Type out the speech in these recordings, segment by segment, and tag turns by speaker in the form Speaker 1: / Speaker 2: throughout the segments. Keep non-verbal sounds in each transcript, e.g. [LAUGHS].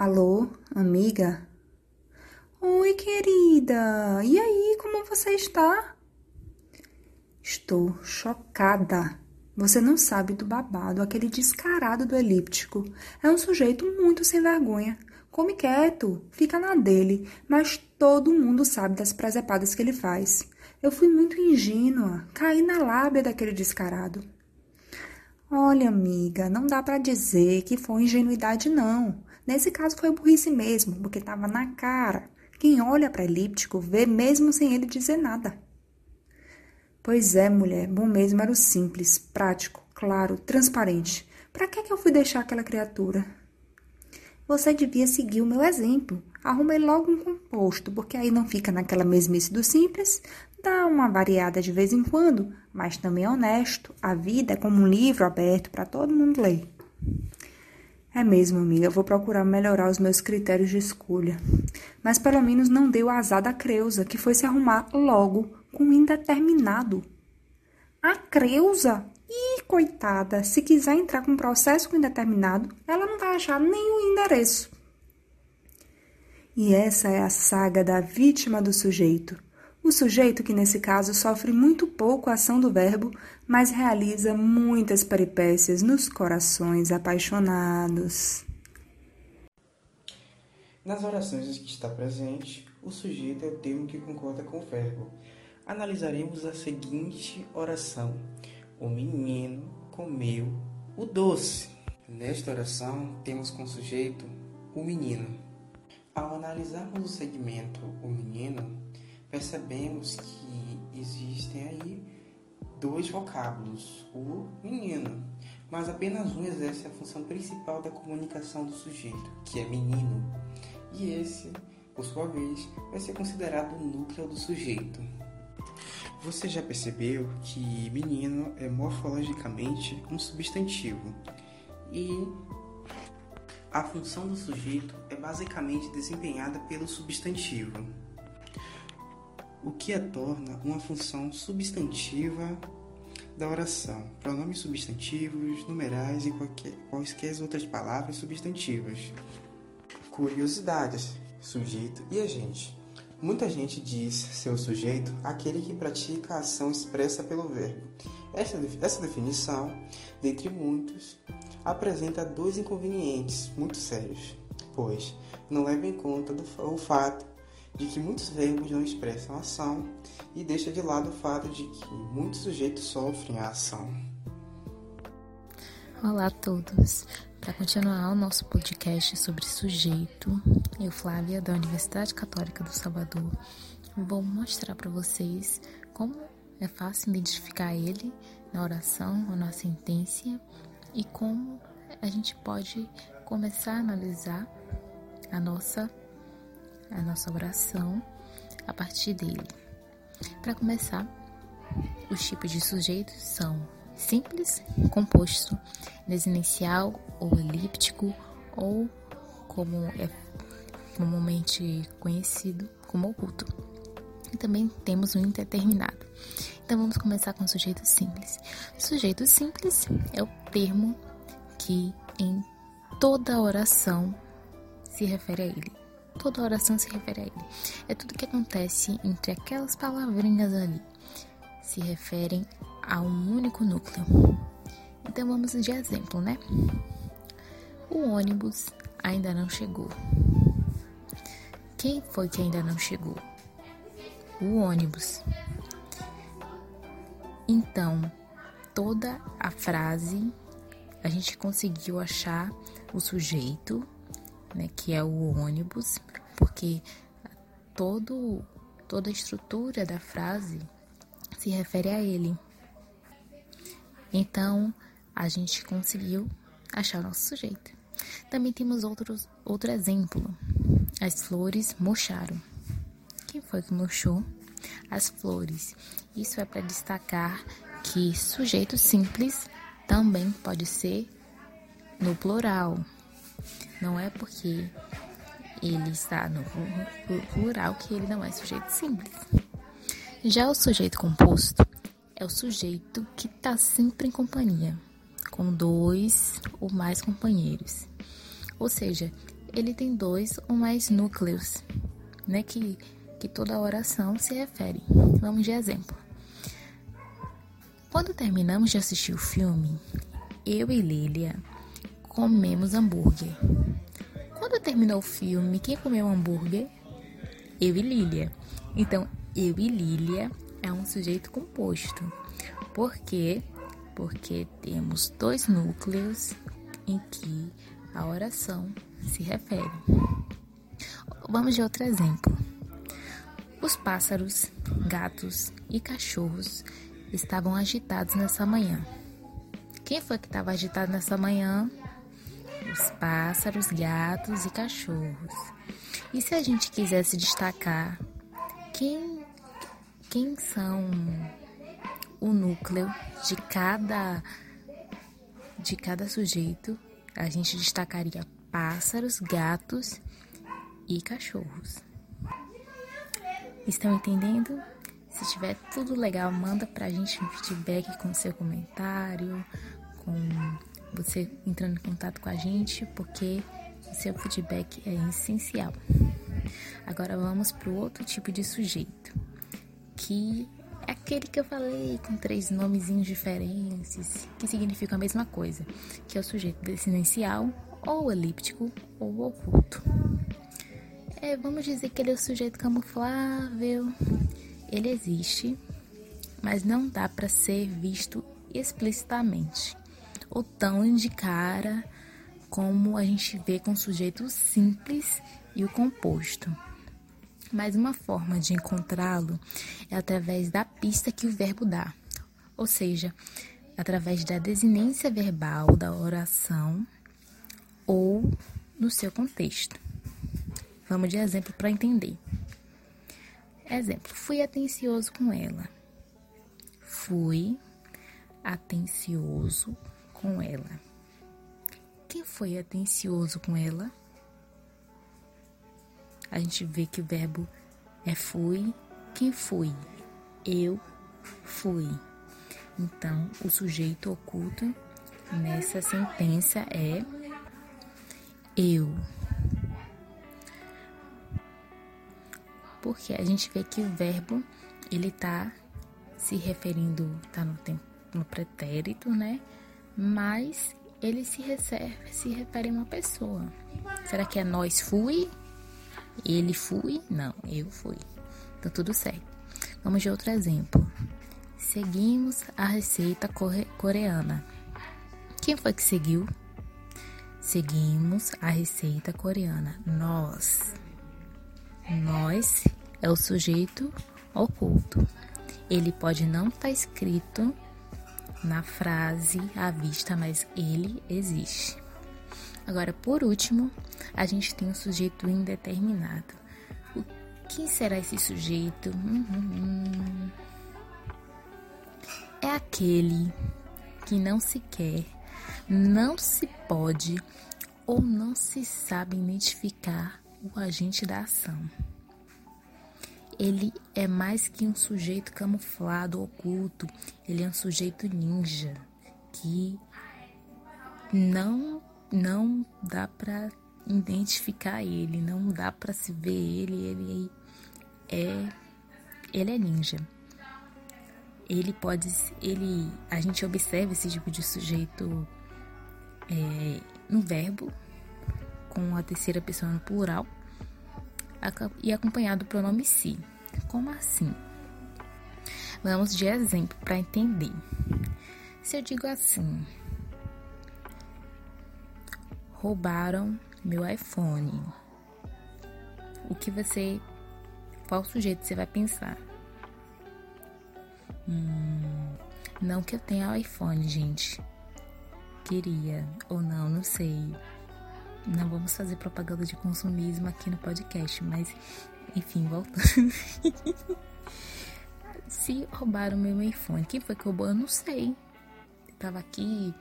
Speaker 1: Alô, amiga? Oi, querida. E aí, como você está? Estou chocada. Você não sabe do babado, aquele descarado do elíptico. É um sujeito muito sem vergonha. Come quieto, fica na dele, mas todo mundo sabe das presepadas que ele faz. Eu fui muito ingênua, caí na lábia daquele descarado. Olha, amiga, não dá para dizer que foi ingenuidade, não. Nesse caso foi burrice mesmo, porque estava na cara. Quem olha para elíptico vê mesmo sem ele dizer nada. Pois é, mulher, bom mesmo era o simples, prático, claro, transparente. Para que, que eu fui deixar aquela criatura? Você devia seguir o meu exemplo. Arrumei logo um composto, porque aí não fica naquela mesmice do simples, dá uma variada de vez em quando, mas também é honesto. A vida é como um livro aberto para todo mundo ler. É mesmo, amiga, vou procurar melhorar os meus critérios de escolha. Mas pelo menos não deu azar da Creuza, que foi se arrumar logo com indeterminado. A Creuza? Ih, coitada, se quiser entrar com processo com indeterminado, ela não vai achar nem o endereço. E essa é a saga da vítima do sujeito. O sujeito que nesse caso sofre muito pouco a ação do verbo, mas realiza muitas peripécias nos corações apaixonados.
Speaker 2: Nas orações que está presente, o sujeito é o termo que concorda com o verbo. Analisaremos a seguinte oração: O menino comeu o doce. Nesta oração, temos como sujeito o menino. Ao analisarmos o segmento o menino, percebemos que existem aí dois vocábulos, o menino, mas apenas um exerce a função principal da comunicação do sujeito, que é menino, e esse, por sua vez, vai ser considerado o núcleo do sujeito. Você já percebeu que menino é morfologicamente um substantivo e a função do sujeito é basicamente desempenhada pelo substantivo o que a torna uma função substantiva da oração. Pronomes substantivos, numerais e qualquer, quaisquer outras palavras substantivas. Curiosidades: sujeito e agente. Muita gente diz ser o sujeito aquele que pratica a ação expressa pelo verbo. Essa, essa definição, dentre muitos, apresenta dois inconvenientes muito sérios, pois não leva em conta do, o fato de que muitos verbos não expressam ação e deixa de lado o fato de que muitos sujeitos sofrem a ação.
Speaker 3: Olá a todos! Para continuar o nosso podcast sobre sujeito, eu, Flávia, da Universidade Católica do Salvador, vou mostrar para vocês como é fácil identificar ele na oração ou na sentença e como a gente pode começar a analisar a nossa a nossa oração a partir dele. Para começar, os tipos de sujeitos são simples, composto, desinicial ou elíptico, ou como é comumente conhecido como oculto. E também temos o indeterminado. Então vamos começar com o sujeito simples. Sujeito simples é o termo que em toda oração se refere a ele. Toda oração se refere a ele. É tudo que acontece entre aquelas palavrinhas ali. Se referem a um único núcleo. Então vamos de exemplo, né? O ônibus ainda não chegou. Quem foi que ainda não chegou? O ônibus. Então, toda a frase a gente conseguiu achar o sujeito né, que é o ônibus, porque todo, toda a estrutura da frase se refere a ele. Então, a gente conseguiu achar o nosso sujeito. Também temos outros, outro exemplo. As flores murcharam. Quem foi que murchou? As flores. Isso é para destacar que sujeito simples também pode ser no plural, não é porque ele está no plural que ele não é sujeito simples. Já o sujeito composto é o sujeito que está sempre em companhia, com dois ou mais companheiros. Ou seja, ele tem dois ou mais núcleos, né? Que, que toda oração se refere. Vamos de exemplo. Quando terminamos de assistir o filme, eu e Lilia comemos hambúrguer. Quando terminou o filme, quem comeu hambúrguer? Eu e Lilia. Então, eu e Lilia é um sujeito composto. Por quê? Porque temos dois núcleos em que a oração se refere. Vamos de outro exemplo. Os pássaros, gatos e cachorros estavam agitados nessa manhã. Quem foi que estava agitado nessa manhã? Os pássaros, gatos e cachorros. E se a gente quisesse destacar quem, quem são o núcleo de cada de cada sujeito, a gente destacaria pássaros, gatos e cachorros. Estão entendendo? Se tiver tudo legal, manda pra gente um feedback com seu comentário, com você entrando em contato com a gente, porque o seu feedback é essencial. Agora vamos pro outro tipo de sujeito, que é aquele que eu falei com três nomezinhos diferentes, que significam a mesma coisa, que é o sujeito desinencial, ou elíptico, ou oculto. É, vamos dizer que ele é o sujeito camuflável. Ele existe, mas não dá para ser visto explicitamente, ou tão de cara como a gente vê com o sujeito simples e o composto. Mas uma forma de encontrá-lo é através da pista que o verbo dá, ou seja, através da desinência verbal da oração ou no seu contexto. Vamos de exemplo para entender. Exemplo: fui atencioso com ela. Fui atencioso com ela. Quem foi atencioso com ela? A gente vê que o verbo é fui. Quem fui? Eu fui. Então, o sujeito oculto nessa sentença é eu. Porque a gente vê que o verbo ele tá se referindo, tá no tempo no pretérito, né? Mas ele se, recebe, se refere a uma pessoa. Será que é nós fui? Ele fui? Não, eu fui. Tá tudo certo. Vamos de outro exemplo. Seguimos a receita coreana. Quem foi que seguiu? Seguimos a receita coreana. Nós. Nós é o sujeito oculto. Ele pode não estar tá escrito na frase à vista, mas ele existe. Agora, por último, a gente tem o sujeito indeterminado. O que será esse sujeito? Uhum. É aquele que não se quer não se pode ou não se sabe identificar o agente da ação. Ele é mais que um sujeito camuflado, oculto, ele é um sujeito ninja que não não dá para identificar ele, não dá para se ver ele, ele é ele é ninja. Ele pode ele a gente observa esse tipo de sujeito é, no verbo, com a terceira pessoa no plural, e acompanhado do pronome si. Como assim? Vamos de exemplo para entender. Se eu digo assim, roubaram meu iPhone, o que você, qual sujeito você vai pensar? Hum, não que eu tenha iPhone, gente queria ou não, não sei. Não vamos fazer propaganda de consumismo aqui no podcast, mas enfim, voltando. [LAUGHS] Se roubaram meu iPhone, quem foi que roubou? Eu não sei. tava aqui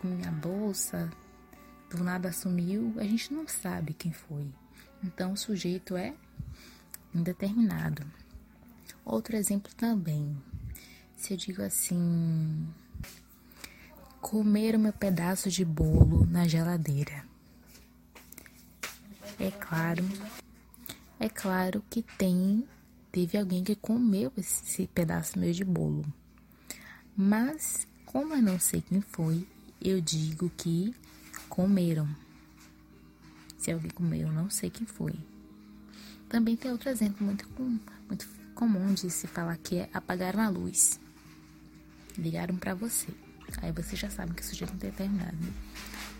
Speaker 3: com minha bolsa, do nada sumiu, a gente não sabe quem foi. Então o sujeito é indeterminado. Outro exemplo também. Se eu digo assim, comer o meu pedaço de bolo na geladeira. É claro, é claro que tem, teve alguém que comeu esse pedaço meu de bolo. Mas, como eu não sei quem foi, eu digo que comeram. Se alguém comeu, eu não sei quem foi. Também tem outro exemplo muito, muito comum de se falar que é apagaram a luz. Ligaram para você. Aí você já sabe que o sujeito não é determinado.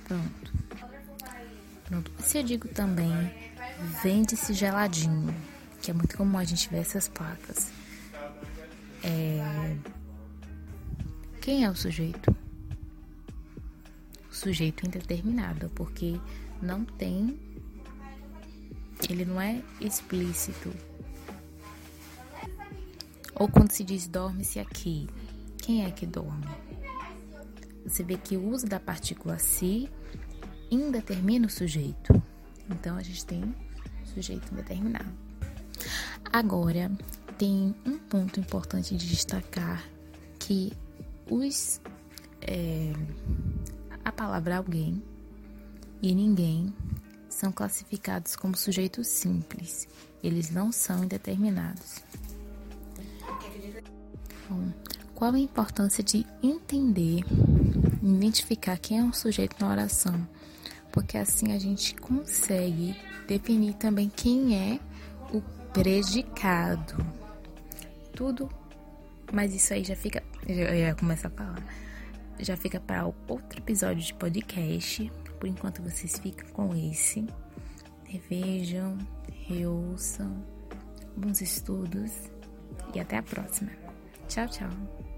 Speaker 3: Pronto. Pronto. Se eu digo também, vende-se geladinho, que é muito comum a gente ver essas placas. É... Quem é o sujeito? O sujeito indeterminado, porque não tem. Ele não é explícito. Ou quando se diz dorme-se aqui, quem é que dorme? Você vê que o uso da partícula se indetermina o sujeito. Então a gente tem sujeito indeterminado. Agora, tem um ponto importante de destacar que os é, a palavra alguém e ninguém são classificados como sujeitos simples. Eles não são indeterminados. Bom, qual a importância de entender, identificar quem é um sujeito na oração? Porque assim a gente consegue definir também quem é o predicado. Tudo, mas isso aí já fica. Eu ia começar a falar. Já fica para outro episódio de podcast. Por enquanto vocês ficam com esse. Revejam, reouçam, bons estudos e até a próxima. Tchau, tchau.